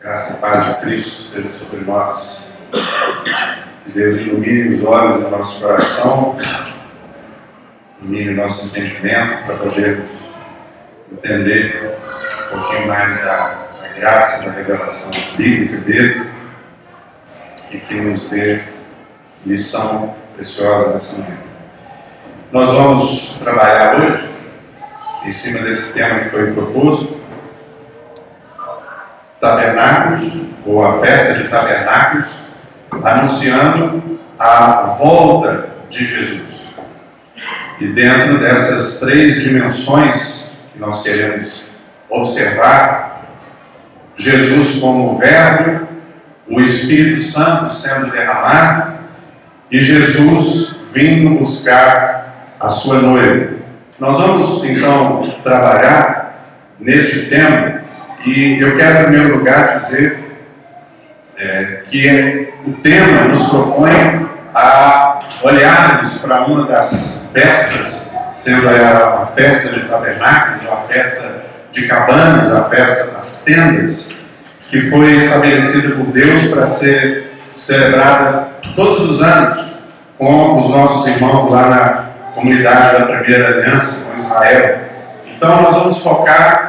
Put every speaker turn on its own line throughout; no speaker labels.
Graça e paz de Cristo seja sobre nós. Que Deus ilumine os olhos do nosso coração, ilumine o nosso entendimento para podermos entender um pouquinho mais da, da graça, da revelação bíblica dele e que nos dê lição preciosa nessa manhã. Nós vamos trabalhar hoje em cima desse tema que foi proposto, tabernáculos, ou a festa de tabernáculos, anunciando a volta de Jesus. E dentro dessas três dimensões que nós queremos observar, Jesus como Verbo, o Espírito Santo sendo derramado e Jesus vindo buscar a sua noiva. Nós vamos então trabalhar neste tema e eu quero, em primeiro lugar, dizer é, que o tema nos propõe a olharmos para uma das festas, sendo a, a festa de tabernáculos, a festa de cabanas, a festa das tendas, que foi estabelecida por Deus para ser celebrada todos os anos com os nossos irmãos lá na comunidade da Primeira Aliança com Israel. Então, nós vamos focar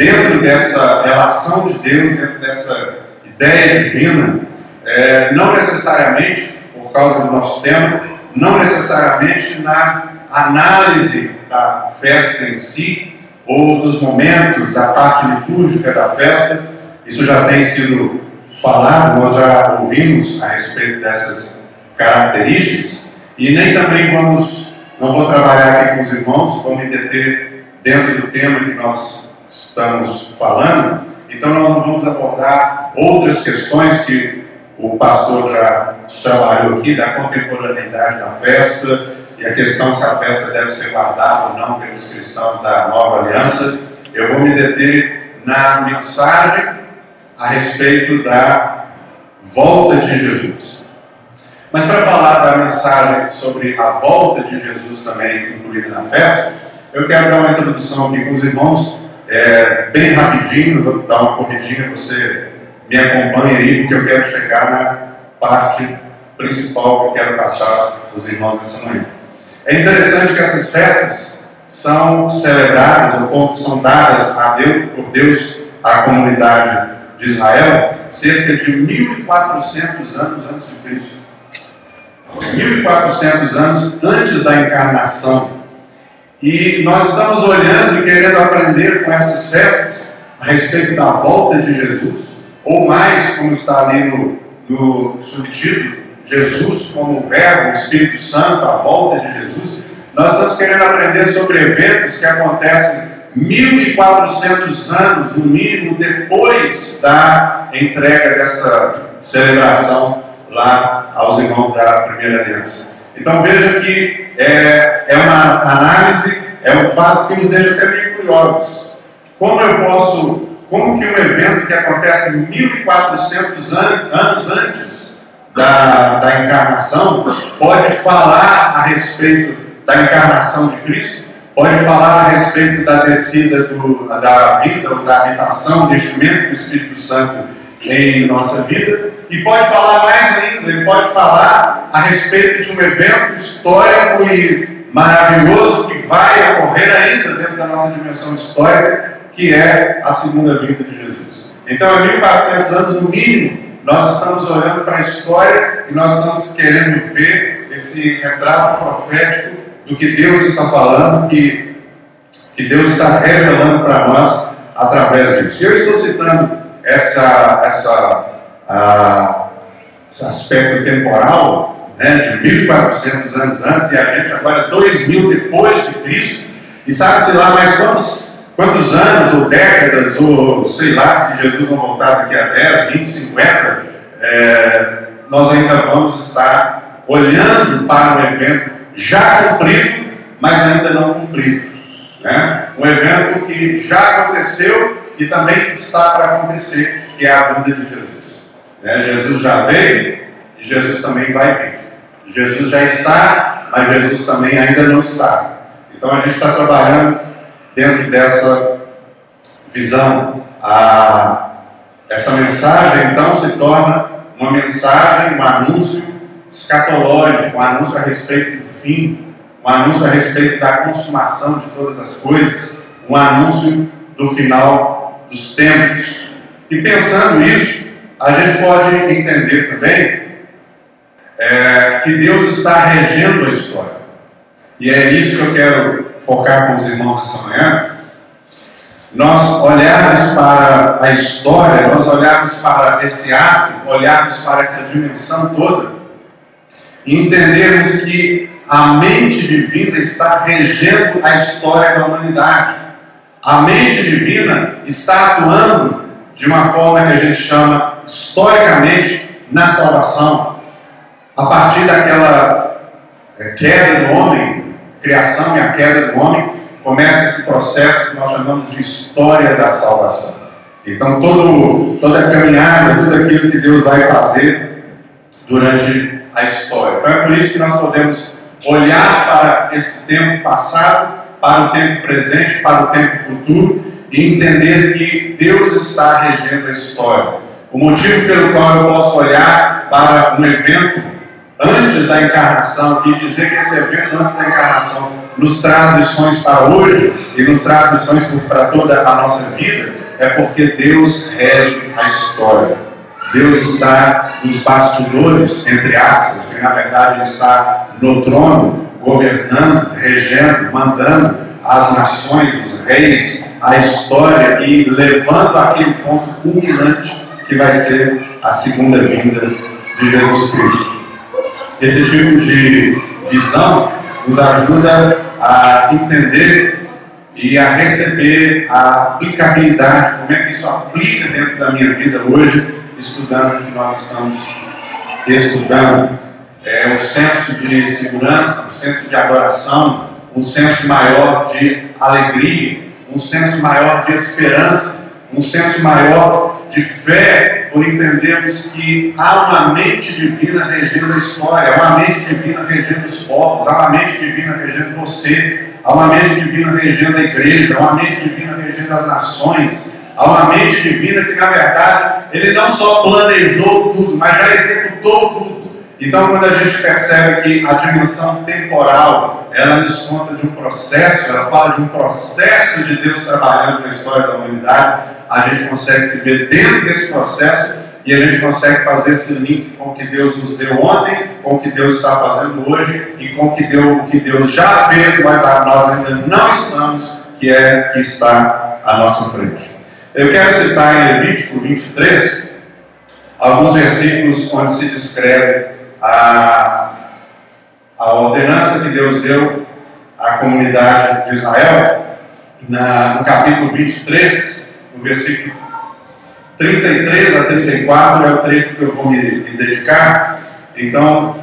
dentro dessa relação de Deus, dentro dessa ideia divina, é, não necessariamente, por causa do nosso tempo, não necessariamente na análise da festa em si, ou dos momentos, da parte litúrgica da festa, isso já tem sido falado, nós já ouvimos a respeito dessas características, e nem também vamos, não vou trabalhar aqui com os irmãos, vou me deter dentro do tema que nós estamos falando, então nós vamos abordar outras questões que o pastor já trabalhou aqui, da contemporaneidade da festa, e a questão se a festa deve ser guardada ou não pelos cristãos da nova aliança. Eu vou me deter na mensagem a respeito da volta de Jesus. Mas para falar da mensagem sobre a volta de Jesus também incluída na festa, eu quero dar uma introdução aqui com os irmãos é, bem rapidinho, vou dar uma corridinha, você me acompanha aí, porque eu quero chegar na parte principal que eu quero passar os irmãos essa manhã. É interessante que essas festas são celebradas ou são dadas a Deus, por Deus à comunidade de Israel cerca de 1400 anos antes de Cristo. 1400 anos antes da encarnação e nós estamos olhando e querendo aprender com essas festas a respeito da volta de Jesus, ou mais, como está ali no, no subtítulo, Jesus como Verbo, Espírito Santo, a volta de Jesus. Nós estamos querendo aprender sobre eventos que acontecem 1400 anos, no mínimo, depois da entrega dessa celebração lá aos irmãos da Primeira Aliança. Então veja que é, é uma análise, é um fato que nos deixa até meio curiosos. Como eu posso, como que um evento que acontece 1400 an anos antes da, da encarnação pode falar a respeito da encarnação de Cristo? Pode falar a respeito da descida do, da vida ou da habitação, do enchimento do Espírito Santo em nossa vida? E pode falar mais ainda, ele pode falar a respeito de um evento histórico e maravilhoso que vai ocorrer ainda dentro da nossa dimensão histórica, que é a segunda vinda de Jesus. Então, em 1400 anos, no mínimo, nós estamos olhando para a história e nós estamos querendo ver esse retrato profético do que Deus está falando, que, que Deus está revelando para nós através disso. Eu estou citando essa, essa esse aspecto temporal, né, de 1400 anos antes, e a gente agora 2000 depois de Cristo, e sabe-se lá mais quantos, quantos anos, ou décadas, ou sei lá, se Jesus não voltar daqui a 10, 20, 50, é, nós ainda vamos estar olhando para um evento já cumprido, mas ainda não cumprido. Né? Um evento que já aconteceu e também está para acontecer, que é a vinda de Jesus. Né? Jesus já veio e Jesus também vai vir. Jesus já está, mas Jesus também ainda não está. Então a gente está trabalhando dentro dessa visão. A, Essa mensagem então se torna uma mensagem, um anúncio escatológico, um anúncio a respeito do fim, um anúncio a respeito da consumação de todas as coisas, um anúncio do final dos tempos. E pensando isso, a gente pode entender também é, que Deus está regendo a história. E é isso que eu quero focar com os irmãos essa manhã. Nós olharmos para a história, nós olharmos para esse ato, olharmos para essa dimensão toda, e entendermos que a mente divina está regendo a história da humanidade. A mente divina está atuando de uma forma que a gente chama historicamente na salvação. A partir daquela é, queda do homem, criação e a queda do homem, começa esse processo que nós chamamos de história da salvação. Então, todo, toda a caminhada, tudo aquilo que Deus vai fazer durante a história. Então, é por isso que nós podemos olhar para esse tempo passado, para o tempo presente, para o tempo futuro e entender que Deus está regendo a história. O motivo pelo qual eu posso olhar para um evento antes da encarnação e dizer que esse evento antes da encarnação nos traz lições para hoje e nos traz lições para toda a nossa vida, é porque Deus rege a história. Deus está nos bastidores, entre aspas, que na verdade Ele está no trono, governando, regendo, mandando as nações, os reis, a história e levando aquele ponto culminante que vai ser a segunda vinda de Jesus Cristo. Esse tipo de visão nos ajuda a entender e a receber a aplicabilidade, como é que isso aplica dentro da minha vida hoje, estudando o que nós estamos estudando é, um senso de segurança, um senso de adoração, um senso maior de alegria, um senso maior de esperança, um senso maior de fé, por entendermos que há uma mente divina regendo a história, há uma mente divina regendo os povos, há uma mente divina regendo você, há uma mente divina regendo a igreja, há uma mente divina regendo as nações, há uma mente divina que, na verdade, ele não só planejou tudo, mas já executou tudo. Então, quando a gente percebe que a dimensão temporal, ela nos conta de um processo, ela fala de um processo de Deus trabalhando na história da humanidade, a gente consegue se ver dentro desse processo e a gente consegue fazer esse link com o que Deus nos deu ontem, com o que Deus está fazendo hoje e com o que Deus, o que Deus já fez, mas nós ainda não estamos, que é que está à nossa frente. Eu quero citar em Levítico 23 alguns versículos onde se descreve a, a ordenança que Deus deu à comunidade de Israel, na, no capítulo 23, no versículo 33 a 34, é o trecho que eu vou me, me dedicar. Então,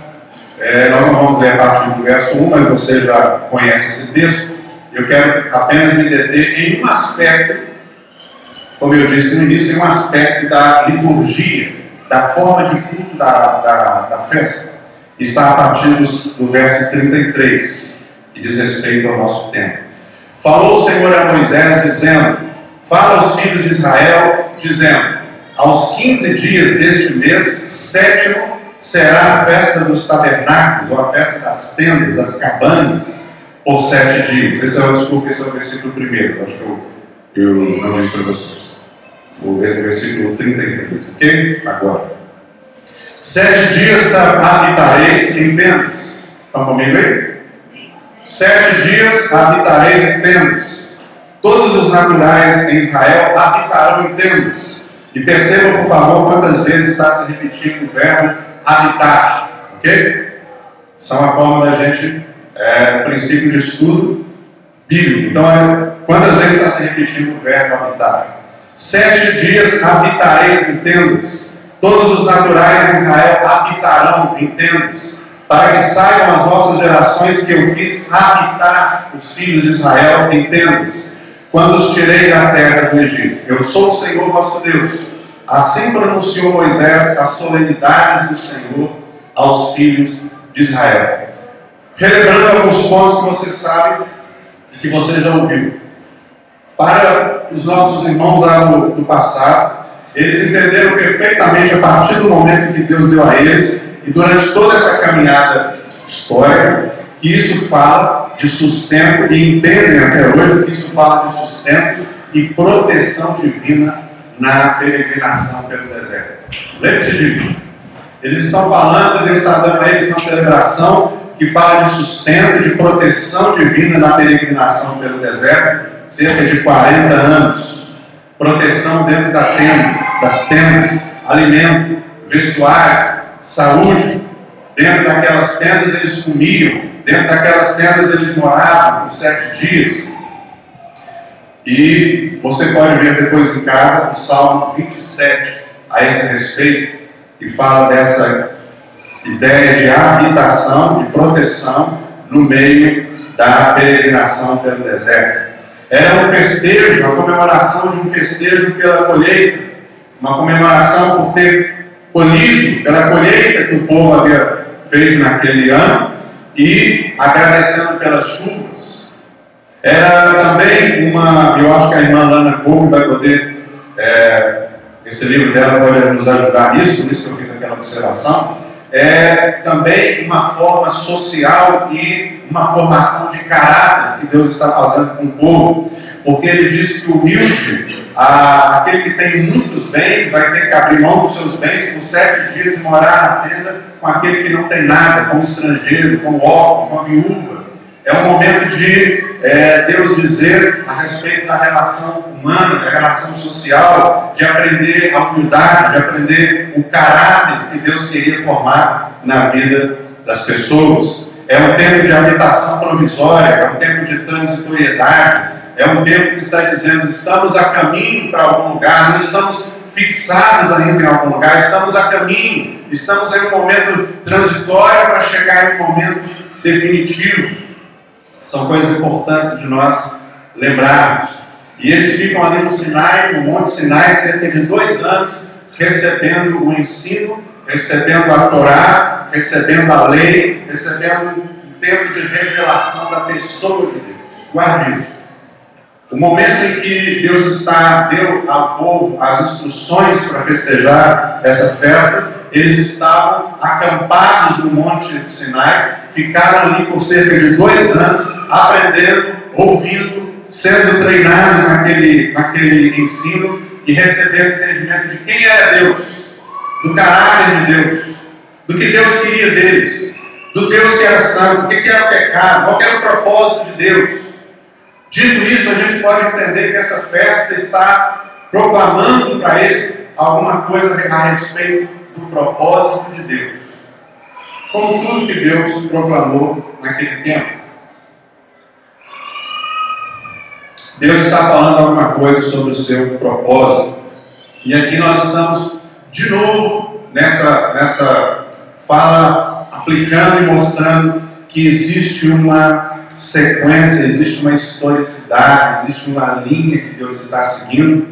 é, nós não vamos ler a partir do verso 1, mas você já conhece esse texto. Eu quero apenas me deter em um aspecto, como eu disse no início, em um aspecto da liturgia da forma de culto da, da, da festa, está a partir do verso 33, que diz respeito ao nosso tempo. Falou o Senhor a Moisés, dizendo: Fala aos filhos de Israel, dizendo: Aos 15 dias deste mês, sétimo, será a festa dos tabernáculos, ou a festa das tendas, das cabanas, por sete dias. Esse é o, desculpa, esse é o versículo primeiro, acho que eu, eu não disse para vocês o versículo 33, ok? Agora. Sete dias habitareis em tendas. Estão comigo aí? Sete dias habitareis em tendas. Todos os naturais em Israel habitarão em tendas. E percebam, por favor, quantas vezes está se repetindo o verbo habitar. Ok? É uma forma da gente, é, princípio de estudo bíblico. Então, é, quantas vezes está se repetindo o verbo habitar? Sete dias habitareis em tendas, todos os naturais em Israel habitarão em tendas, para que saibam as vossas gerações que eu fiz habitar os filhos de Israel em tendas, quando os tirei da terra do Egito. Eu sou o Senhor vosso Deus. Assim pronunciou Moisés as solenidades do Senhor aos filhos de Israel. Relembrando alguns pontos que você sabe e que você já ouviu. Para os nossos irmãos lá do, do passado, eles entenderam perfeitamente a partir do momento que Deus deu a eles e durante toda essa caminhada histórica que isso fala de sustento e entendem até hoje que isso fala de sustento e proteção divina na peregrinação pelo deserto. Lembre-se disso. Eles estão falando, Deus está dando a eles uma celebração que fala de sustento, de proteção divina na peregrinação pelo deserto, cerca de 40 anos. Proteção dentro da tenda, das tendas, alimento, vestuário, saúde. Dentro daquelas tendas eles comiam, dentro daquelas tendas eles moravam por sete dias. E você pode ver depois em casa o Salmo 27 a esse respeito, que fala dessa ideia de habitação, de proteção no meio da peregrinação pelo deserto. Era um festejo, uma comemoração de um festejo pela colheita, uma comemoração por ter colhido, pela colheita que o povo havia feito naquele ano e agradecendo pelas chuvas. Era também uma, eu acho que a irmã Lana Kobe vai poder, é, esse livro dela pode nos ajudar nisso, por isso que eu fiz aquela observação. É também uma forma social e uma formação de caráter que Deus está fazendo com o povo, porque ele diz que o humilde, a, aquele que tem muitos bens, vai ter que abrir mão dos seus bens por sete dias e morar na tenda com aquele que não tem nada, com estrangeiro, com órfão, com viúva. É um momento de é, Deus dizer a respeito da relação humana, da relação social, de aprender a humildade, de aprender o caráter que Deus queria formar na vida das pessoas. É um tempo de habitação provisória, é um tempo de transitoriedade, é um tempo que está dizendo: estamos a caminho para algum lugar, não estamos fixados ainda em algum lugar, estamos a caminho, estamos em um momento transitório para chegar em um momento definitivo. São coisas importantes de nós lembrarmos. E eles ficam ali no Sinai, no Monte Sinai, cerca de dois anos, recebendo o ensino, recebendo a Torá, recebendo a lei, recebendo o tempo de revelação da pessoa de Deus. Guarde isso. O momento em que Deus está, deu ao povo as instruções para festejar essa festa, eles estavam acampados no Monte Sinai, ficaram ali por cerca de dois anos, aprendendo, ouvindo, sendo treinados naquele, naquele ensino e recebendo entendimento de quem era Deus, do caráter de Deus, do que Deus queria deles, do Deus que era santo, o que era o pecado, qual era o propósito de Deus. Dito isso, a gente pode entender que essa festa está proclamando para eles alguma coisa a respeito do propósito de Deus. Como tudo que Deus proclamou naquele tempo. Deus está falando alguma coisa sobre o seu propósito. E aqui nós estamos de novo nessa, nessa fala, aplicando e mostrando que existe uma sequência, existe uma historicidade, existe uma linha que Deus está seguindo,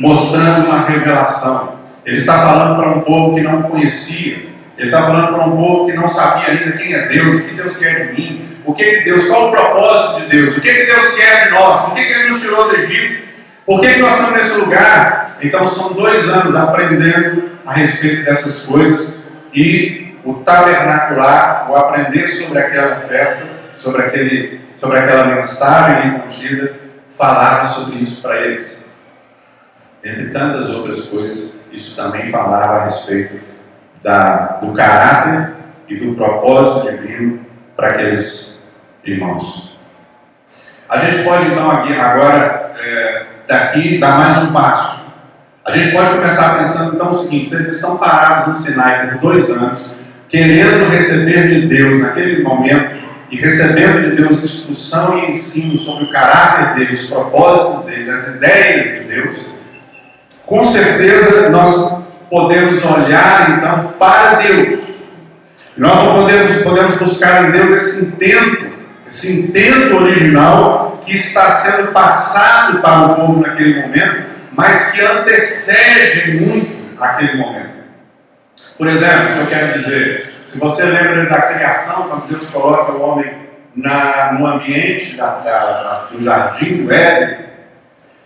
mostrando uma revelação. Ele está falando para um povo que não conhecia. Ele está falando para um povo que não sabia ainda quem é Deus, o que Deus quer de mim, o que, que Deus, qual o propósito de Deus, o que, que Deus quer de nós, o que, que Ele nos tirou do Egito, por que, que nós estamos nesse lugar. Então são dois anos aprendendo a respeito dessas coisas e o tabernacular, o aprender sobre aquela festa, sobre, aquele, sobre aquela mensagem contida, falava sobre isso para eles. Entre tantas outras coisas, isso também falava a respeito da, do caráter e do propósito divino para aqueles irmãos. A gente pode então aqui, agora, é, daqui, dar mais um passo. A gente pode começar pensando então o seguinte: vocês estão parados no Sinai por dois anos, querendo receber de Deus naquele momento e recebendo de Deus instrução e ensino sobre o caráter deles, os propósitos deles, as ideias de Deus com certeza nós podemos olhar então para Deus. Nós podemos, podemos buscar em Deus esse intento, esse intento original que está sendo passado para o povo naquele momento, mas que antecede muito aquele momento. Por exemplo, eu quero dizer, se você lembra da criação, quando Deus coloca o homem na, no ambiente da, da, do jardim do Éden,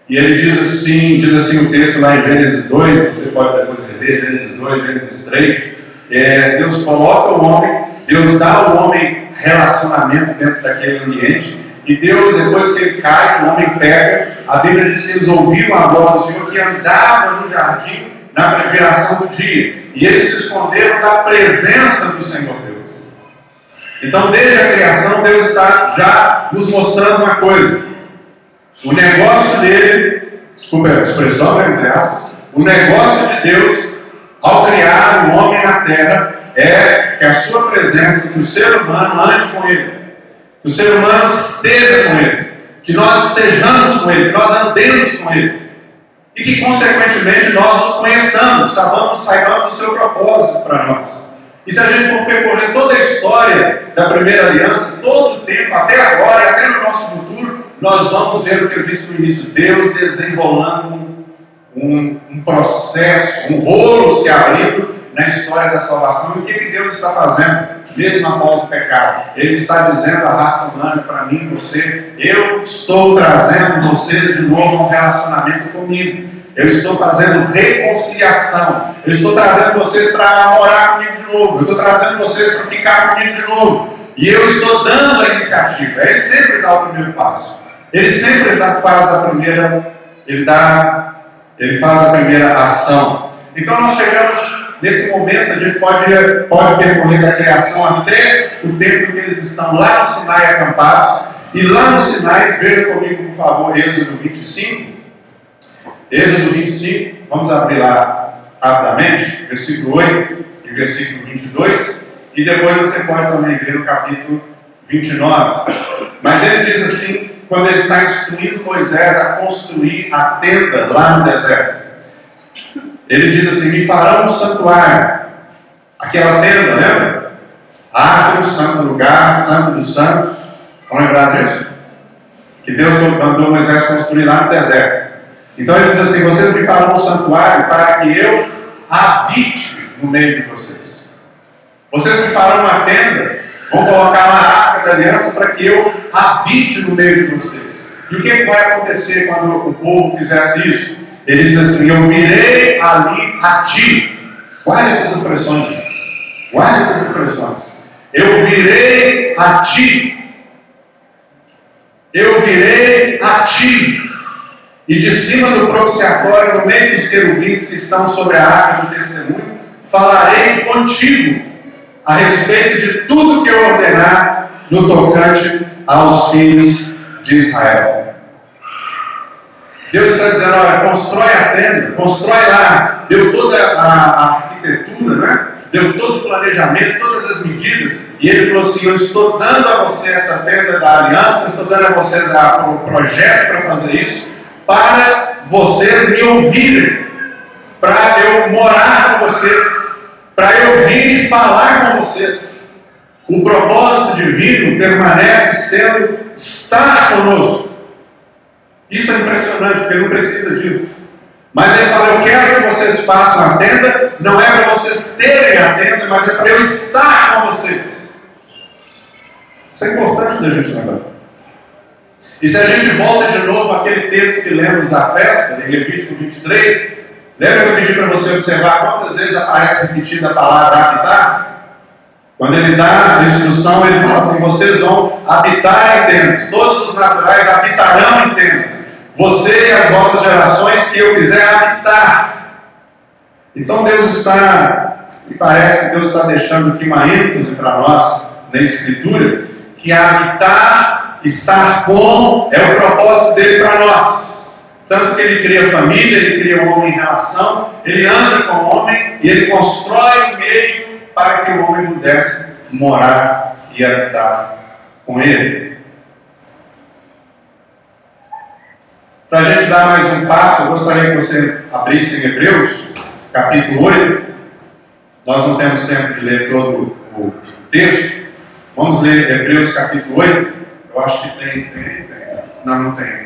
E ele diz assim, diz assim o texto lá em Gênesis 2, você pode depois reler, Gênesis 2, Gênesis 3, é, Deus coloca o homem, Deus dá ao homem relacionamento dentro daquele ambiente, e Deus, depois que ele cai, o homem pega, a Bíblia diz que eles ouviram a voz do Senhor que andava no jardim na preparação do dia, e eles se esconderam da presença do Senhor Deus. Então, desde a criação, Deus está já nos mostrando uma coisa. O negócio dele, desculpa a expressão, né, entre aspas, o negócio de Deus, ao criar o homem na terra, é que a sua presença, que o ser humano ande com ele, que o ser humano esteja com ele, que nós estejamos com ele, que nós andemos com ele, e que, consequentemente, nós o conheçamos, saibamos, saibamos seu propósito para nós. E se a gente for percorrer toda a história da primeira aliança, todo o tempo, até agora e até no nosso futuro, nós vamos ver o que eu disse no início: Deus desenrolando um, um processo, um rolo se abrindo na história da salvação. E o que, que Deus está fazendo, mesmo após o pecado? Ele está dizendo à raça humana, para mim e você: eu estou trazendo vocês de novo a um relacionamento comigo. Eu estou fazendo reconciliação. Eu estou trazendo vocês para morar comigo de novo. Eu estou trazendo vocês para ficar comigo de novo. E eu estou dando a iniciativa. Ele sempre dá o primeiro passo. Ele sempre dá, faz a primeira, ele dá, ele faz a primeira ação. Então nós chegamos nesse momento, a gente pode, pode percorrer da criação até o tempo que eles estão lá no Sinai acampados. E lá no Sinai, veja comigo, por favor, Êxodo 25. Êxodo 25, vamos abrir lá rapidamente, versículo 8 e versículo 22, e depois você pode também ver o capítulo 29. Mas ele diz assim, quando ele está instruindo Moisés a construir a tenda lá no deserto. Ele diz assim: Me farão um santuário, aquela tenda, lembra? Árvore, santo lugar, santo dos santos. Vamos lembrar disso? Que Deus mandou Moisés construir lá no deserto. Então ele diz assim: Vocês me farão um santuário para que eu habite no meio de vocês. Vocês me farão uma tenda, vão colocar uma arca da aliança para que eu habite no meio de vocês. E o que vai acontecer quando o povo fizesse isso? Ele diz assim: Eu virei ali a ti. Guarde essas expressões. Guarde essas expressões. Eu virei a ti. Eu virei a ti e de cima do propiciatório, no meio dos querubins que estão sobre a arca do testemunho, falarei contigo a respeito de tudo que eu ordenar no tocante aos filhos de Israel. Deus está dizendo: olha, constrói a tenda, constrói lá, deu toda a, a arquitetura, né? deu todo o planejamento, todas as medidas, e ele falou assim: Eu estou dando a você essa tenda da aliança, estou dando a você o projeto para fazer isso para vocês me ouvirem, para eu morar com vocês, para eu vir e falar com vocês. O propósito divino permanece sendo estar conosco. Isso é impressionante, porque não precisa disso. Mas ele fala: Eu quero que vocês façam a tenda, não é para vocês terem a tenda, mas é para eu estar com vocês. Isso é importante da gente lembrar. E se a gente volta de novo àquele texto que lemos da festa, em Levítico 23, lembra que eu pedi para você observar quantas vezes aparece repetida a palavra habitar? Quando ele dá a instrução, ele fala assim: vocês vão habitar em tendas, todos os naturais habitarão em tendas, você e as vossas gerações que eu fizer habitar. Então Deus está, e parece que Deus está deixando aqui uma ênfase para nós na Escritura, que habitar estar com é o propósito dele para nós. Tanto que ele cria família, ele cria o homem em relação, ele anda com o homem e ele constrói para que o homem pudesse morar e habitar com ele. Para a gente dar mais um passo, eu gostaria que você abrisse em Hebreus, capítulo 8. Nós não temos tempo de ler todo o texto. Vamos ler Hebreus capítulo 8. Eu acho que tem, tem, tem. Não, não tem.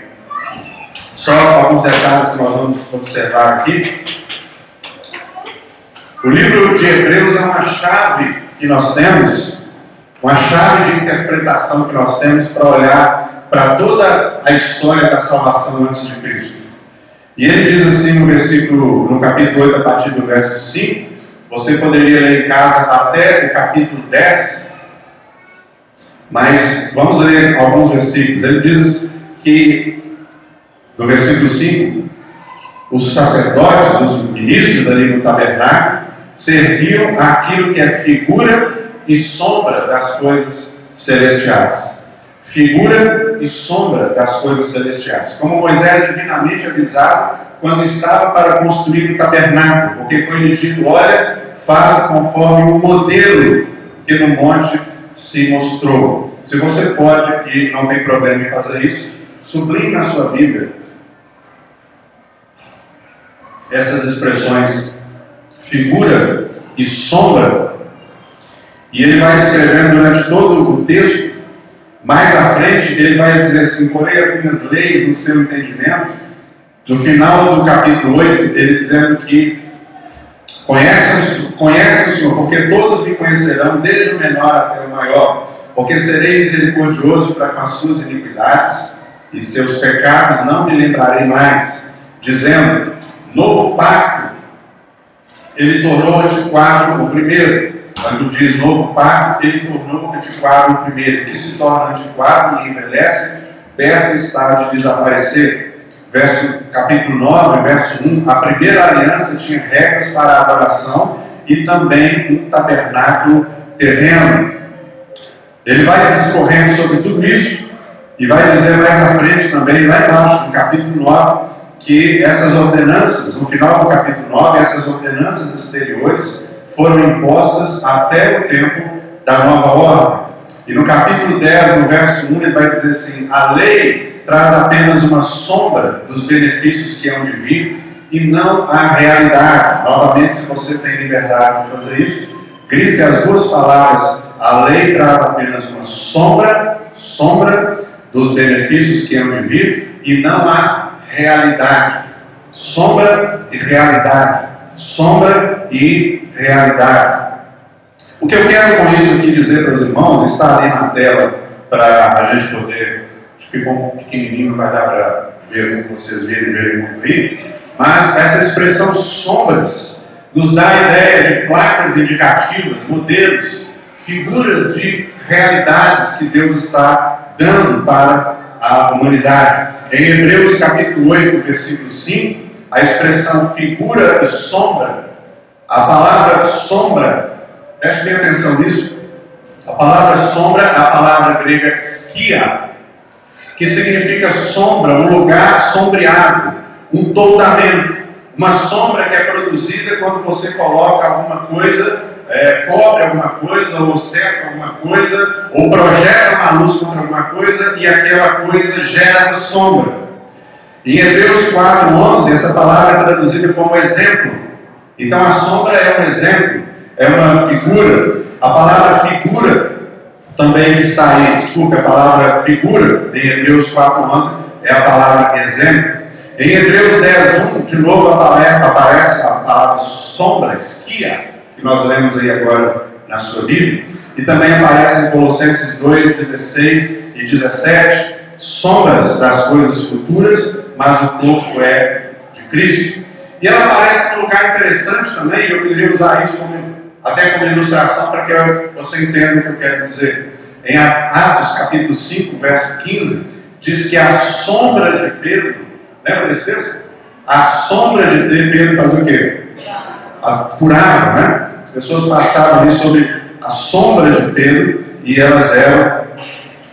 Só alguns detalhes que nós vamos observar aqui. O livro de Hebreus é uma chave que nós temos, uma chave de interpretação que nós temos para olhar para toda a história da salvação antes de Cristo. E ele diz assim no versículo, no capítulo 8, a partir do verso 5, você poderia ler em casa até o capítulo 10, mas vamos ler alguns versículos. Ele diz que, no versículo 5, os sacerdotes, os ministros ali no tabernáculo, serviam aquilo que é figura e sombra das coisas celestiais. Figura e sombra das coisas celestiais. Como Moisés divinamente avisado quando estava para construir o tabernáculo, porque foi lhe dito: olha, faz conforme o modelo que no monte se mostrou. Se você pode e não tem problema em fazer isso, sublinhe na sua Bíblia essas expressões figura e sombra. E ele vai escrevendo durante todo o texto. Mais à frente, ele vai dizer assim: Porém, as minhas leis no seu entendimento. No final do capítulo 8, ele dizendo que conhece, conhece o Senhor, porque todos me conhecerão, desde o menor até o maior, porque serei misericordioso para com as suas iniquidades e seus pecados não me lembrarei mais, dizendo: Novo pacto, ele tornou antiquado o primeiro. Quando diz novo pacto, ele tornou antiquado o primeiro. que se torna antiquado e envelhece, perto está de desaparecer. Verso, capítulo 9, verso 1. A primeira aliança tinha regras para a adoração e também um tabernáculo terreno. Ele vai discorrendo sobre tudo isso e vai dizer mais à frente também, lá embaixo, no capítulo 9, que essas ordenanças, no final do capítulo 9, essas ordenanças exteriores foram impostas até o tempo da nova ordem. E no capítulo 10, no verso 1, ele vai dizer assim: a lei traz apenas uma sombra dos benefícios que hão de vir e não a realidade. Novamente, se você tem liberdade de fazer isso, grite as duas palavras: a lei traz apenas uma sombra, sombra dos benefícios que hão de vir e não a realidade. Sombra e realidade. Sombra e realidade. O que eu quero com isso aqui dizer para os irmãos, está ali na tela para a gente poder. Ficou um pequenininho, vai dar para ver muito, vocês verem, verem muito aí. Mas essa expressão sombras nos dá a ideia de placas indicativas, modelos, figuras de realidades que Deus está dando para a humanidade. Em Hebreus capítulo 8, versículo 5, a expressão figura e sombra, a palavra sombra, preste bem atenção nisso, a palavra sombra é a palavra grega skia, que significa sombra, um lugar sombreado, um toldamento, uma sombra que é produzida quando você coloca alguma coisa é, cobre alguma coisa, ou cerca alguma coisa, ou projeta uma luz contra alguma coisa e aquela coisa gera sombra. Em Hebreus 4, 11, essa palavra é traduzida como exemplo. Então a sombra é um exemplo, é uma figura. A palavra figura também está aí, desculpe, a palavra figura em Hebreus 4, 11 é a palavra exemplo. Em Hebreus 10, 1, de novo aparece a palavra sombra, esquia que nós lemos aí agora na sua Bíblia, e também aparece em Colossenses 2, 16 e 17, sombras das coisas futuras, mas o corpo é de Cristo. E ela aparece num lugar interessante também, eu queria usar isso como, até como ilustração para que você entenda o que eu quero dizer. Em Atos capítulo 5, verso 15, diz que a sombra de Pedro, lembra desse texto? A sombra de Pedro faz o quê? A curava, né? As pessoas passavam ali sobre a sombra de Pedro e elas eram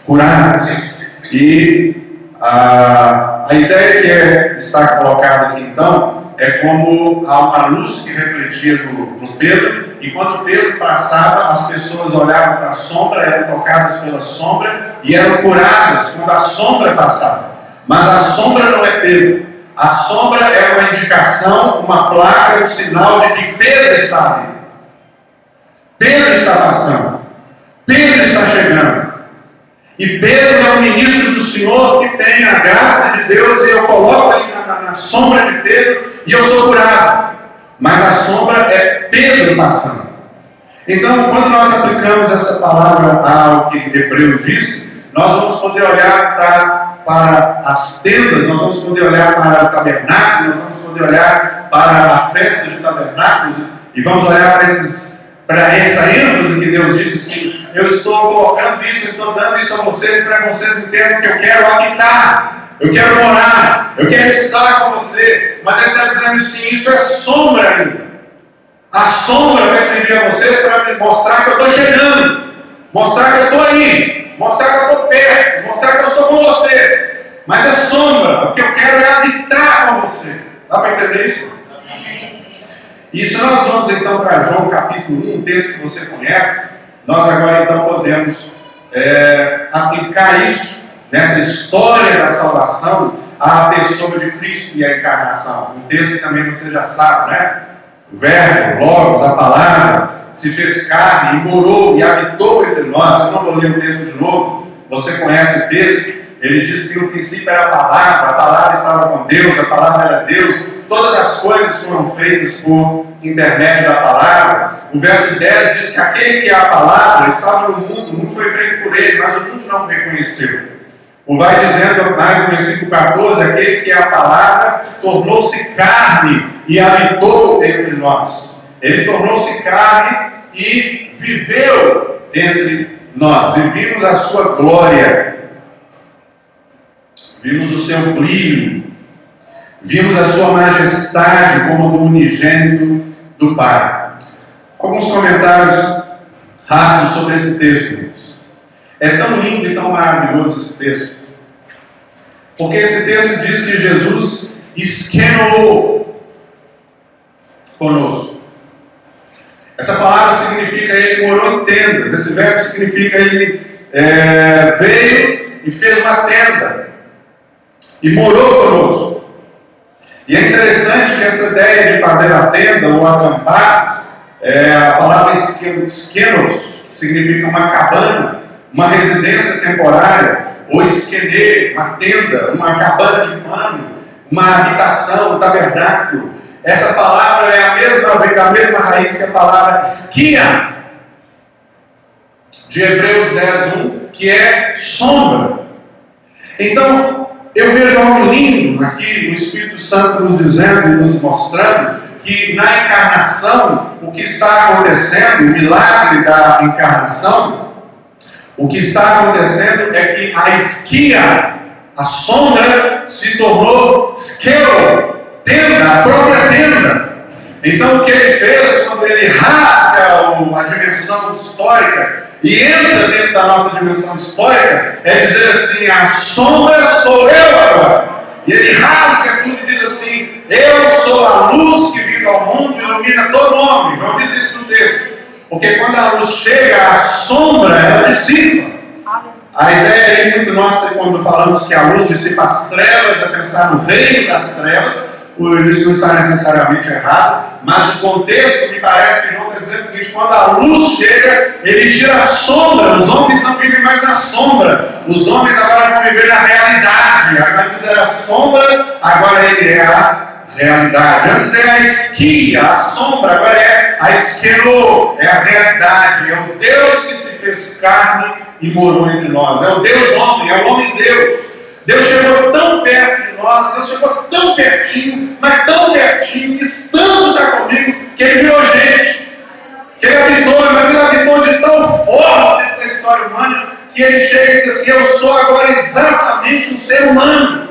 curadas. E a, a ideia que é, está colocada aqui então é como há uma luz que refletia no, no Pedro, e quando Pedro passava, as pessoas olhavam para a sombra, eram tocadas pela sombra e eram curadas quando a sombra passava. Mas a sombra não é Pedro. A sombra é uma indicação, uma placa, um sinal de que Pedro está ali. Pedro está passando. Pedro está chegando. E Pedro é o ministro do Senhor que tem a graça de Deus e eu coloco ali na, na, na sombra de Pedro e eu sou curado. Mas a sombra é Pedro passando. Então, quando nós aplicamos essa palavra ao que Hebreus disse, nós vamos poder olhar para para as tendas, nós vamos poder olhar para o tabernáculo, nós vamos poder olhar para a festa de tabernáculos e vamos olhar para, esses, para essa ênfase que Deus disse assim: eu estou colocando isso, estou dando isso a vocês para que vocês entendam que eu quero habitar, eu quero morar, eu quero estar com você. Mas Ele está dizendo assim: isso é sombra ainda. A sombra vai servir a vocês para mostrar que eu estou chegando, mostrar que eu estou aí, mostrar que eu estou perto, mostrar que eu estou com vocês. Mas é sombra, o que eu quero é habitar com você. Dá para entender isso? E se nós vamos então para João capítulo 1, um texto que você conhece, nós agora então podemos é, aplicar isso nessa história da salvação à pessoa de Cristo e à encarnação. Um texto que também você já sabe, né? O verbo, logos, a palavra, se fez carne e morou e habitou entre nós. Eu não vou ler o texto de novo, você conhece o texto. Ele diz que no princípio era a palavra, a palavra estava com Deus, a palavra era Deus, todas as coisas foram feitas por intermédio da palavra. O verso 10 diz que aquele que é a palavra estava no mundo, o mundo foi feito por ele, mas o mundo não o reconheceu. O vai dizendo mais no versículo 14: aquele que é a palavra tornou-se carne e habitou entre nós. Ele tornou-se carne e viveu entre nós, e vimos a sua glória, vimos o seu brilho, vimos a sua majestade como do unigênito do Pai. Alguns comentários rápidos sobre esse texto. É tão lindo e tão maravilhoso esse texto. Porque esse texto diz que Jesus esquenou conosco. Ele morou em tendas. Esse verbo significa ele é, veio e fez uma tenda e morou conosco. E é interessante que essa ideia de fazer a tenda ou acampar, é, a palavra esquenos significa uma cabana, uma residência temporária, ou esquener, uma tenda, uma cabana de pano, uma habitação, um tabernáculo. Essa palavra é a mesma, vem da mesma raiz que a palavra esquia, de Hebreus 10, 1, que é sombra. Então, eu vejo algo lindo aqui, o Espírito Santo nos dizendo e nos mostrando que na encarnação, o que está acontecendo, o milagre da encarnação, o que está acontecendo é que a esquia, a sombra, se tornou skeo, tenda, a própria tenda. Então, o que ele fez quando ele rasga a dimensão histórica e entra dentro da nossa dimensão histórica, é dizer assim: a sombra sou eu agora. E ele rasga tudo e diz assim: Eu sou a luz que vive ao mundo e ilumina todo homem. Não diz isso no texto. Porque quando a luz chega, a sombra ela dissipa. A ideia aí muito nossa quando falamos que a luz dissipa as trevas é pensar no reino das trevas isso não está necessariamente errado, mas o contexto me parece que João está dizendo o quando a luz chega, ele tira a sombra, os homens não vivem mais na sombra, os homens agora vão viver na realidade. Antes era a sombra, agora ele é a realidade. Antes é a esquia, a sombra, agora é a esquelo, é a realidade, é o Deus que se fez carne e morou entre nós, é o Deus homem, é o homem Deus. Deus chegou tão perto de nós, Deus chegou tão pertinho, mas tão pertinho, que estando está comigo, que ele virou gente. Que ele habitou, mas ele habitou de tal forma dentro da história humana, que ele chega e diz assim: Eu sou agora exatamente um ser humano.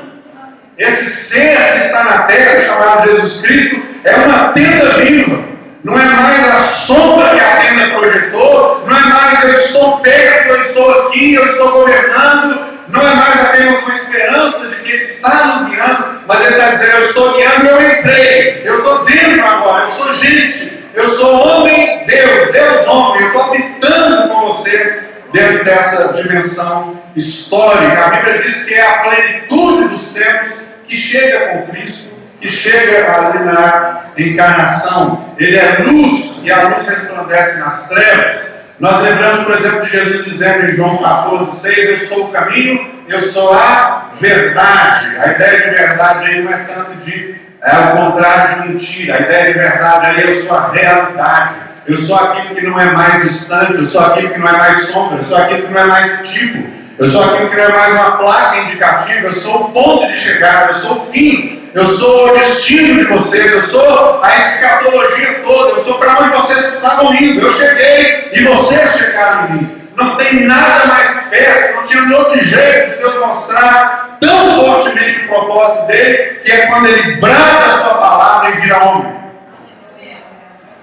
Esse ser que está na terra, chamado Jesus Cristo, é uma tenda viva. Não é mais a sombra que a tenda projetou, não é mais eu estou perto, eu estou aqui, eu estou governando, não é mais apenas uma esperança de que Ele está nos guiando, mas Ele está dizendo: Eu estou guiando, eu entrei, eu estou dentro agora, eu sou gente, eu sou homem, Deus, Deus homem, eu estou habitando com vocês dentro dessa dimensão histórica. A Bíblia diz que é a plenitude dos tempos que chega com Cristo, que chega ali na encarnação. Ele é luz e a luz resplandece nas trevas. Nós lembramos, por exemplo, de Jesus dizendo em João 14, 6, eu sou o caminho, eu sou a verdade. A ideia de verdade aí não é tanto de, é o contrário de mentira. A ideia de verdade aí eu sou a realidade. Eu sou aquilo que não é mais distante, eu sou aquilo que não é mais sombra, eu sou aquilo que não é mais tipo. Eu sou aquilo que não é mais uma placa indicativa, eu sou o ponto de chegada, eu sou o fim, eu sou o destino de vocês, eu sou a escatologia toda, eu sou para onde vocês estavam indo. Eu cheguei e vocês chegaram em mim. Não tem nada mais perto, não tinha outro jeito de Deus mostrar tão fortemente o propósito dele, que é quando ele brada a sua palavra e vira homem.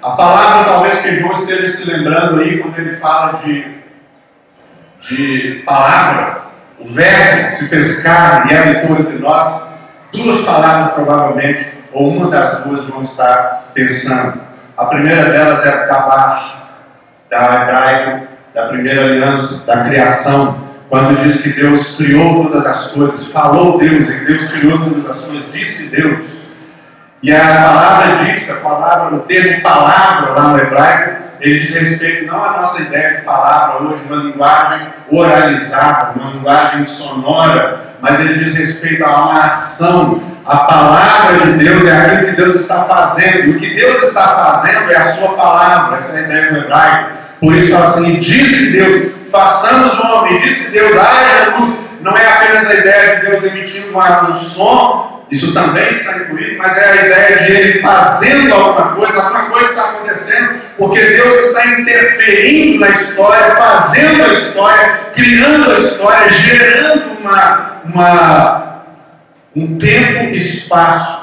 A palavra talvez que João esteja se lembrando aí quando ele fala de, de palavra, o verbo se fez carne e habitou entre nós, duas palavras provavelmente, ou uma das duas vão estar pensando. A primeira delas é tabar, da hebraico, da primeira aliança, da criação, quando diz que Deus criou todas as coisas, falou Deus, e Deus criou todas as coisas, disse Deus. E a palavra diz, a palavra, o termo palavra lá no hebraico, ele diz respeito não à nossa ideia de palavra hoje, uma linguagem oralizada, uma linguagem sonora, mas ele diz respeito a uma ação. A palavra de Deus é aquilo que Deus está fazendo. O que Deus está fazendo é a sua palavra, essa é a ideia do hebraico. Por isso fala assim, disse Deus, façamos o homem, disse Deus, haja luz. Não é apenas a ideia de Deus emitindo um som, isso também está incluído, mas é a ideia de ele fazendo alguma coisa, alguma coisa está acontecendo, porque Deus está interferindo na história, fazendo a história, criando a história, gerando uma, uma, um tempo e espaço.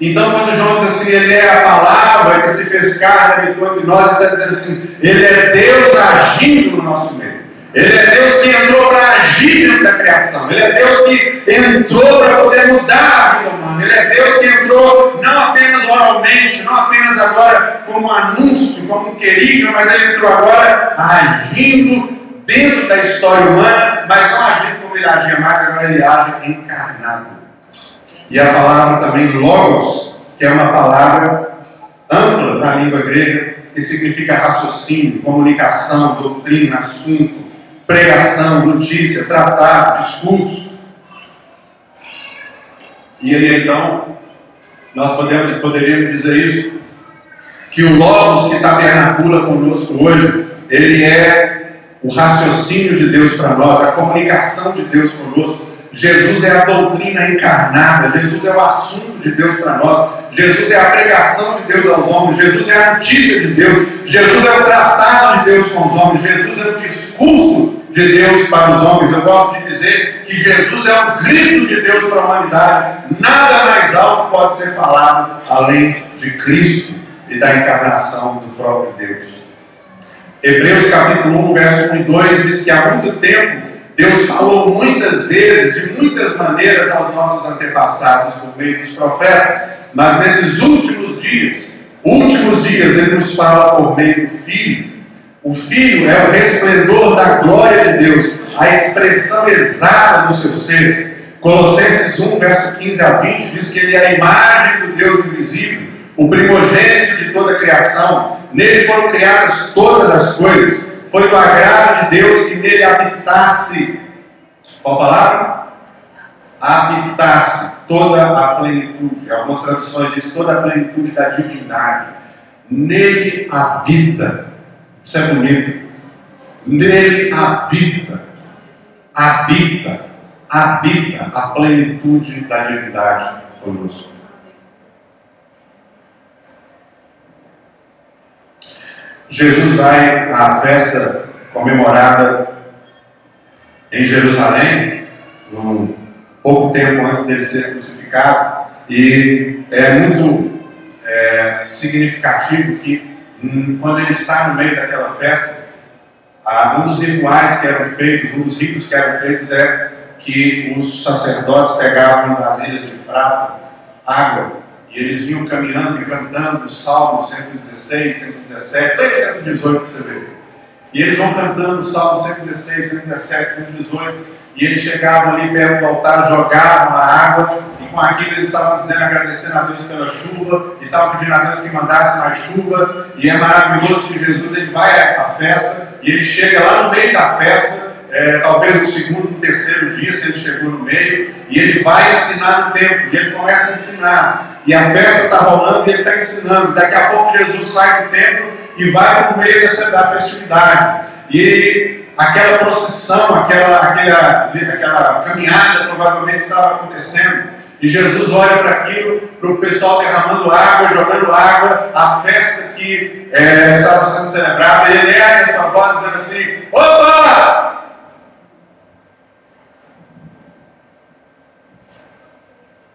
Então, quando João diz assim, ele é a palavra que se fez carne, habitou entre nós, ele está dizendo assim, ele é Deus agindo no nosso meio. Ele é Deus que entrou para agir dentro da criação. Ele é Deus que entrou para poder mudar a vida humana. Ele é Deus que entrou não apenas oralmente, não apenas agora como anúncio, como querido, mas ele entrou agora agindo dentro da história humana, mas não agindo como ele agia mais, agora ele age encarnado. E a palavra também logos, que é uma palavra ampla na língua grega, que significa raciocínio, comunicação, doutrina, assunto pregação, notícia, tratado, discurso. E aí então, nós podemos, poderíamos dizer isso, que o Logos que tabernacula conosco hoje, ele é o raciocínio de Deus para nós, a comunicação de Deus conosco. Jesus é a doutrina encarnada, Jesus é o assunto de Deus para nós, Jesus é a pregação de Deus aos homens, Jesus é a notícia de Deus, Jesus é o tratado de Deus com os homens, Jesus é o discurso de Deus para os homens. Eu gosto de dizer que Jesus é um grito de Deus para a humanidade. Nada mais alto pode ser falado além de Cristo e da encarnação do próprio Deus. Hebreus capítulo 1, verso 1 e 2 diz que há muito tempo Deus falou muitas vezes, de muitas maneiras, aos nossos antepassados por meio dos profetas, mas nesses últimos dias, últimos dias, Ele nos fala por meio do Filho o Filho é o resplendor da glória de Deus, a expressão exata do seu ser. Colossenses 1, verso 15 a 20 diz que ele é a imagem do Deus invisível, o primogênito de toda a criação. Nele foram criadas todas as coisas. Foi do agrado de Deus que nele habitasse. Qual palavra? Habitasse toda a plenitude. Algumas traduções diz toda a plenitude da divindade. Nele habita isso é bonito. Nele habita, habita, habita a plenitude da divindade conosco. Jesus vai à festa comemorada em Jerusalém, um pouco tempo antes dele ser crucificado, e é muito é, significativo que quando ele está no meio daquela festa, um dos rituais que eram feitos, um dos ritos que eram feitos é que os sacerdotes pegavam em vasilhas de prata água e eles vinham caminhando e cantando os Salmos 116, 117, leia 118 para você ver. E eles vão cantando os Salmos 116, 117, 118 e eles chegavam ali perto do altar, jogavam a água com aquilo eles estavam dizendo, agradecendo a Deus pela chuva, e estavam pedindo a Deus que mandasse mais chuva, e é maravilhoso que Jesus ele vai à festa, e ele chega lá no meio da festa, é, talvez no segundo, no terceiro dia, se ele chegou no meio, e ele vai ensinar no templo, e ele começa a ensinar, e a festa está rolando e ele está ensinando, daqui a pouco Jesus sai do templo e vai para o meio dessa da festividade, e aquela procissão, aquela, aquela, aquela caminhada provavelmente estava acontecendo. E Jesus olha para aquilo, para o pessoal derramando água, jogando água, a festa que é, estava sendo celebrada, ele ergue a sua voz dizendo assim: Opa!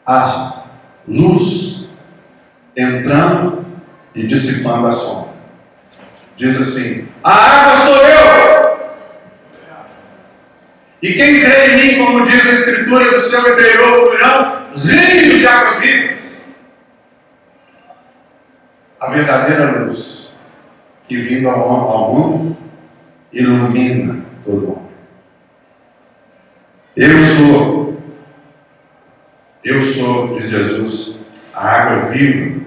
A luz entrando e dissipando a sombra. Diz assim: A água sou eu! E quem crê em mim, como diz a Escritura, do seu interior fluirão rios de águas vivas. A verdadeira luz que vindo ao, ao mundo ilumina todo mundo. Eu sou, eu sou, diz Jesus, a água viva.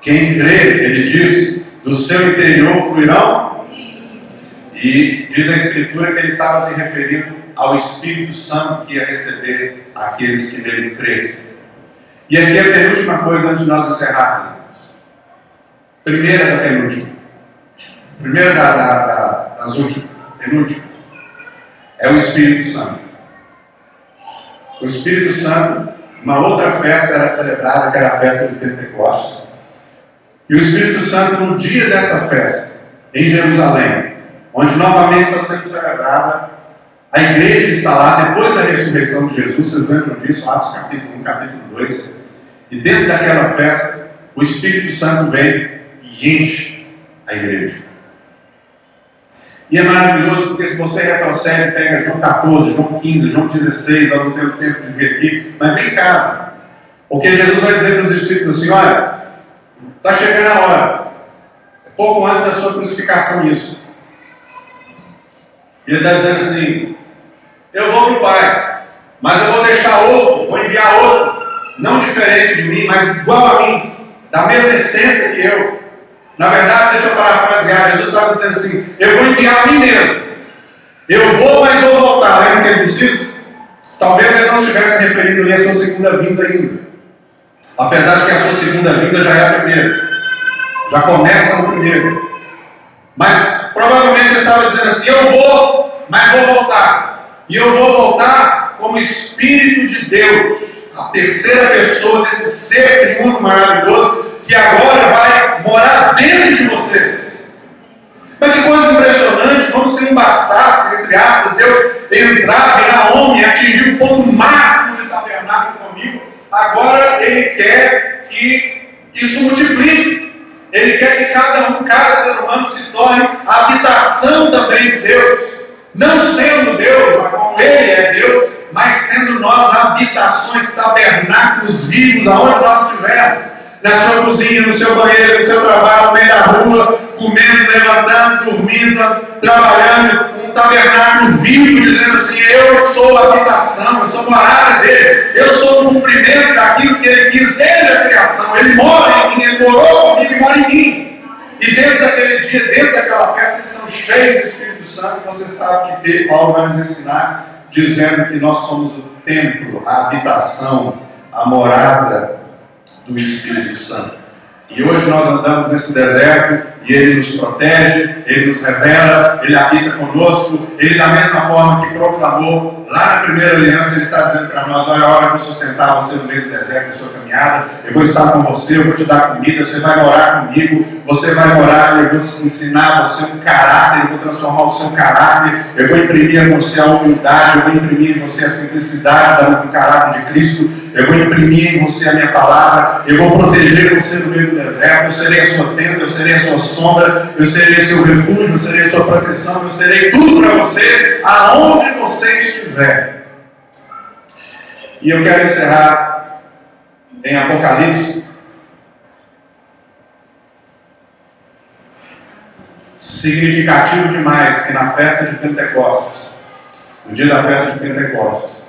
Quem crê, ele diz, do seu interior fluirão e diz a Escritura que ele estava se referindo ao Espírito Santo que ia receber aqueles que nele crescem. E aqui é a penúltima coisa antes de nós encerrarmos. Primeira da penúltima. Primeira da, da, da, das últimas. Penúltima. É o Espírito Santo. O Espírito Santo, uma outra festa era celebrada, que era a festa de Pentecostes. E o Espírito Santo, no dia dessa festa, em Jerusalém, onde novamente está sendo celebrada. A igreja está lá depois da ressurreição de Jesus, vocês lembram disso, Atos capítulo 1, capítulo 2. E dentro daquela festa, o Espírito Santo vem e enche a igreja. E é maravilhoso porque se você retrocede, pega João 14, João 15, João 16, nós não temos tempo de ver aqui, mas vem em casa. Porque Jesus vai dizer para os discípulos assim: olha, está chegando a hora. É pouco antes da sua crucificação isso. E ele está dizendo assim: Eu vou para o Pai, mas eu vou deixar outro, vou enviar outro, não diferente de mim, mas igual a mim, da mesma essência que eu. Na verdade, deixa eu parafrasear: Jesus estava dizendo assim: Eu vou enviar a mim mesmo. Eu vou, mas vou voltar. Lembra que é possível? Talvez ele não estivesse referindo a sua segunda vinda ainda. Apesar de que a sua segunda vinda já é a primeira. Já começa no primeiro. Mas provavelmente ele estava dizendo assim: Eu vou, mas vou voltar. E eu vou voltar como Espírito de Deus, a terceira pessoa desse ser triuno maravilhoso, que agora vai morar dentro de vocês. Mas que coisa impressionante, como se não bastasse, entre aspas, Deus entrar, virar homem, atingir o ponto máximo de tabernáculo comigo. Agora Ele quer que isso multiplique. Ele quer que cada um, cada ser humano se torne a habitação também de Deus. Não sendo Deus, mas como Ele é Deus, mas sendo nós habitações, tabernáculos vivos, aonde nós estivermos. Na sua cozinha, no seu banheiro, no seu trabalho, no meio da rua, comendo, levantando, dormindo, trabalhando, um tabernáculo vivo, dizendo assim: Eu sou a habitação, eu sou morada dele, eu sou o cumprimento daquilo que ele quis desde a criação. Ele mora em mim, ele morou comigo e mora em mim. E dentro daquele dia, dentro daquela festa, eles são cheios do Espírito Santo. Você sabe que Paulo vai nos ensinar, dizendo que nós somos o templo, a habitação, a morada do Espírito Santo. E hoje nós andamos nesse deserto e Ele nos protege, Ele nos revela, Ele habita conosco. Ele, da mesma forma que proclamou lá na primeira aliança, Ele está dizendo para nós: Olha, a hora eu vou sustentar você no meio do deserto, na sua caminhada. Eu vou estar com você, eu vou te dar comida, você vai morar comigo, você vai morar, eu vou ensinar você um caráter, eu vou transformar o seu caráter, eu vou imprimir em você a humildade, eu vou imprimir em você a simplicidade do caráter de Cristo. Eu vou imprimir em você a minha palavra, eu vou proteger você no meio do deserto, eu serei a sua tenda, eu serei a sua sombra, eu serei seu refúgio, eu serei sua proteção, eu serei tudo para você, aonde você estiver. E eu quero encerrar em Apocalipse. Significativo demais que na festa de Pentecostes, no dia da festa de Pentecostes,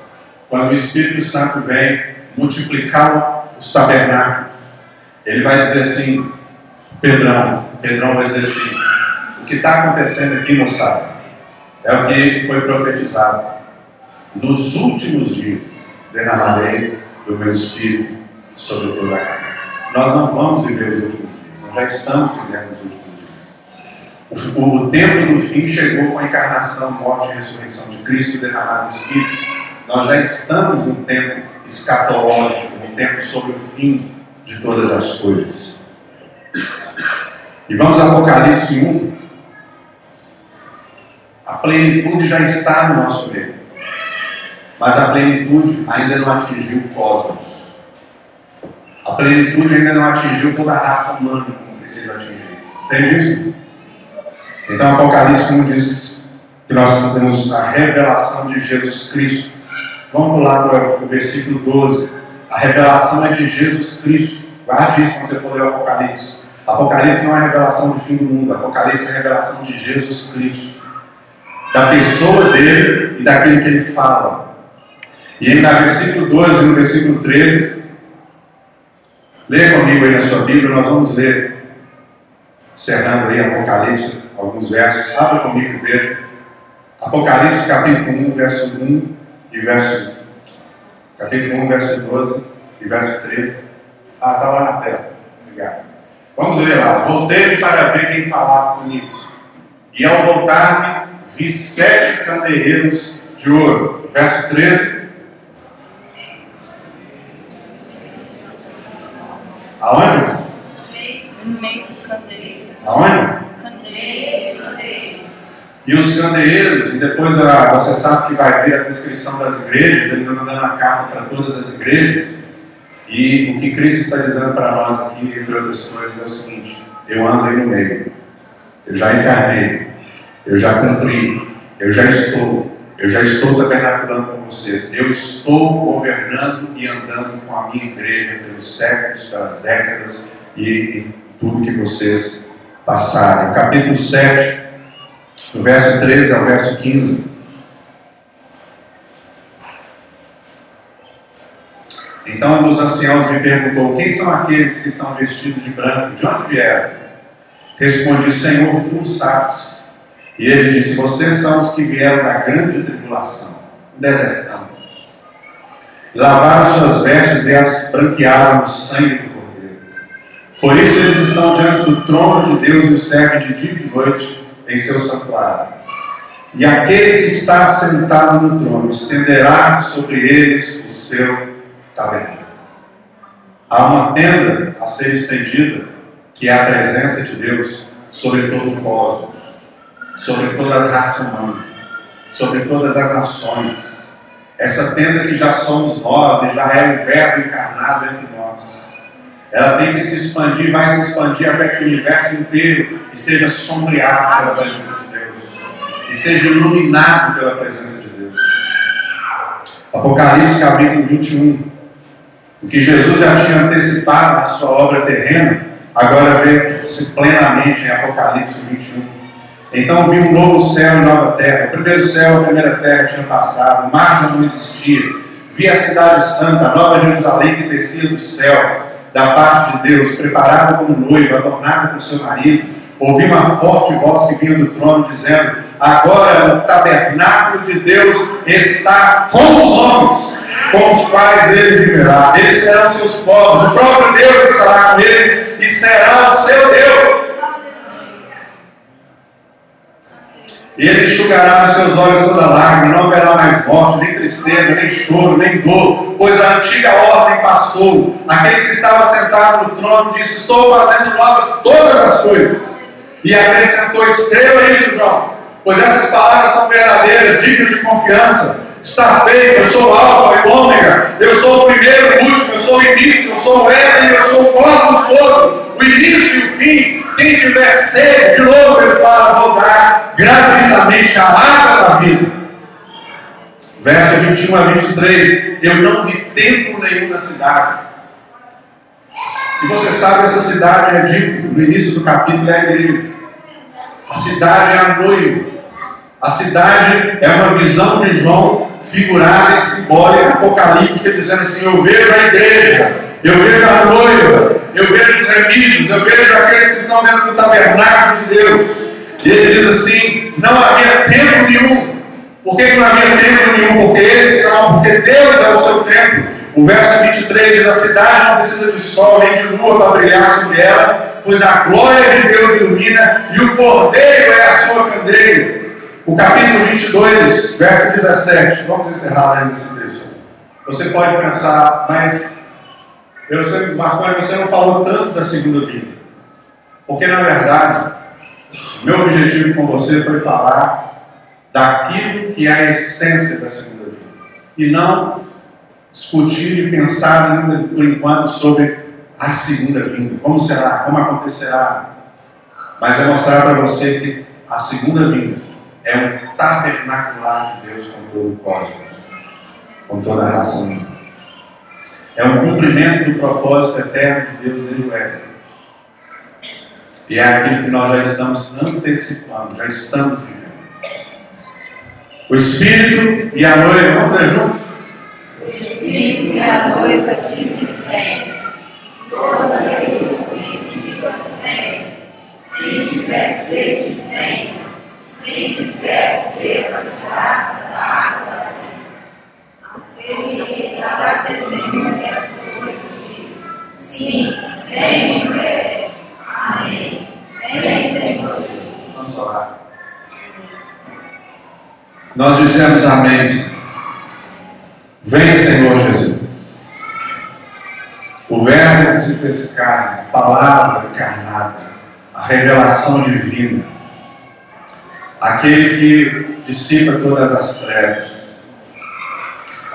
quando o Espírito Santo vem multiplicar os tabernáculos, ele vai dizer assim, Pedrão, Pedrão vai dizer assim, o que está acontecendo aqui, moçada, é o que foi profetizado. Nos últimos dias derramarei do meu espírito sobre toda a carne. Nós não vamos viver os últimos dias, nós já estamos vivendo os últimos dias. O, o tempo do fim chegou com a encarnação, morte e ressurreição de Cristo derramado no Espírito. Nós já estamos num tempo escatológico, num tempo sobre o fim de todas as coisas. E vamos a Apocalipse 1. A plenitude já está no nosso meio. Mas a plenitude ainda não atingiu o cosmos. A plenitude ainda não atingiu toda a raça humana como precisa atingir. Entende isso? Então, Apocalipse 1 diz que nós temos a revelação de Jesus Cristo. Vamos pular para o versículo 12. A revelação é de Jesus Cristo. Guarde isso quando você for ler o Apocalipse. Apocalipse não é revelação do fim do mundo. Apocalipse é revelação de Jesus Cristo. Da pessoa dele e daquilo que ele fala. E aí, no versículo 12 e no versículo 13, leia comigo aí na sua Bíblia, nós vamos ler, encerrando aí Apocalipse, alguns versos. Abra comigo e veja. Apocalipse capítulo 1, verso 1 e verso. Capítulo 1, verso 12 e verso 13. Ah, está lá na tela. Obrigado. Vamos ler lá. Voltei para ver quem falava comigo. E ao voltar-me, vi sete candeeiros de ouro. Verso 13. Aonde?
No meio do candeeiro.
Aonde? E os candeeiros, e depois a, você sabe que vai ver a descrição das igrejas, ele vai mandando uma carta para todas as igrejas. E o que Cristo está dizendo para nós aqui, entre outras coisas, é o seguinte: eu ando aí no meio, eu já encarnei, eu já cumpri, eu já estou, eu já estou tabernaculando com vocês, eu estou governando e andando com a minha igreja pelos séculos, pelas décadas e tudo que vocês passaram. Capítulo 7, do verso 13 ao verso 15. Então um dos anciãos me perguntou: Quem são aqueles que estão vestidos de branco? De onde vieram? Respondi: Senhor, tu sabes. E ele disse: Vocês são os que vieram da grande tribulação, desertão. Lavaram suas vestes e as branquearam no sangue do Cordeiro. Por isso eles estão diante do trono de Deus e o servem de dia e de noite em seu santuário. E aquele que está sentado no trono estenderá sobre eles o seu tabernáculo. Há uma tenda a ser estendida, que é a presença de Deus sobre todo o cosmos, sobre toda a raça humana, sobre todas as nações. Essa tenda que já somos nós e já é o Verbo encarnado entre nós. Ela tem que se expandir, vai se expandir até que o universo inteiro esteja sombreado pela presença de Deus, esteja iluminado pela presença de Deus. Apocalipse capítulo 21. O que Jesus já tinha antecipado na sua obra terrena, agora vê-se plenamente em Apocalipse 21. Então vi um novo céu e nova terra. O primeiro céu e a primeira terra tinham passado, o mar não existia. Vi a cidade santa, a nova Jerusalém que descia do céu, da parte de Deus, preparada como noiva, adornada com seu marido. Ouvi uma forte voz que vinha do trono, dizendo: Agora o tabernáculo de Deus está com os homens com os quais ele viverá. Eles serão seus povos, o próprio Deus estará com eles e será o seu Deus. Ele enxugará nos seus olhos toda lágrima, não haverá mais morte, nem tristeza, nem choro, nem dor, pois a antiga ordem passou. Aquele que estava sentado no trono disse: Estou fazendo novas todas as coisas. E acrescentou: Escreva isso, João, pois essas palavras são verdadeiras, dignas de confiança está feito, eu sou Alfa e Ômega, eu sou o primeiro, o último, eu sou o início, eu sou o Éden, eu sou o cosmos todo, o início e o fim. Quem tiver sede, de novo ele fala, vou dar gratuitamente a água da vida. Verso 21 a 23, eu não vi templo nenhum na cidade. E você sabe, essa cidade é dito no início do capítulo, é igreja. A cidade é a noiva. A cidade é uma visão de João figurada e simbólica, apocalíptica, dizendo assim: Eu vejo a igreja, eu vejo a noiva, eu vejo os remidos, eu vejo aqueles que estão dentro do tabernáculo de Deus. E ele diz assim: Não havia tempo nenhum. Por que não havia tempo nenhum? Porque eles são, porque Deus é o seu tempo. O verso 23 diz: A cidade não precisa de sol nem de lua para brilhar sobre ela, pois a glória de Deus ilumina e o cordeiro sua candeia. O capítulo 22, verso 17. Vamos encerrar nesse texto. Você pode pensar, mas eu sei, Marconi, você não falou tanto da segunda vida. Porque, na verdade, meu objetivo com você foi falar daquilo que é a essência da segunda vida. E não discutir e pensar ainda, por enquanto, sobre a segunda vinda. Como será? Como acontecerá? Mas é mostrar para você que a segunda vinda é um tabernacular de Deus com todo o cosmos, com toda a raça. É um cumprimento do propósito eterno de Deus desde o Éden. E é aquilo que nós já estamos antecipando, já estamos vivendo. O Espírito e a noiva, vamos ver juntos?
O Espírito e a noiva dizem vem. Toda aquele que diga vem. Quem tiver sede, vem. Quem quiser beber de graça da água, vem. Aquele que dá testemunho dessas coisas diz: Sim, vem, mulher. Amém. Vem, Senhor Jesus.
Vamos orar. Nós dizemos amém. Vem, Senhor Jesus. O Verbo que se fez carne, a palavra encarnada, a revelação divina, aquele que dissipa todas as trevas,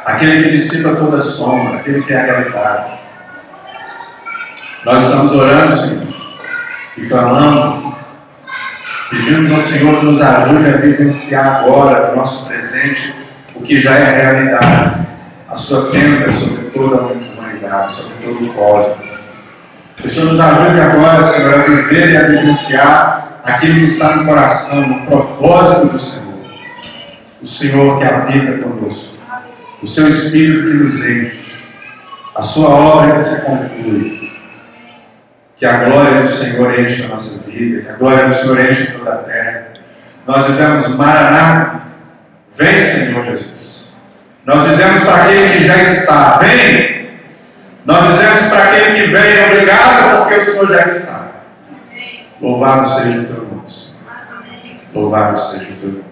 aquele que dissipa toda sombra, aquele que é a realidade. Nós estamos orando, Senhor, e clamando, pedimos ao Senhor que nos ajude a vivenciar agora, no nosso presente, o que já é realidade, a sua tenda sobre toda a humanidade, sobre todo o cosmos. Que o Senhor nos ajude agora, Senhor, a viver e a vivenciar aquilo que está no coração, no propósito do Senhor. O Senhor que habita conosco, o seu Espírito que nos enche, a sua obra que se conclui. Que a glória do Senhor enche a nossa vida, que a glória do Senhor enche toda a terra. Nós dizemos, Maranata, vem, Senhor Jesus. Nós dizemos para aquele que já está, vem. Nós dizemos para aquele que vem, obrigado, porque o Senhor já está. Louvado seja o teu nome. Louvado seja o teu nome.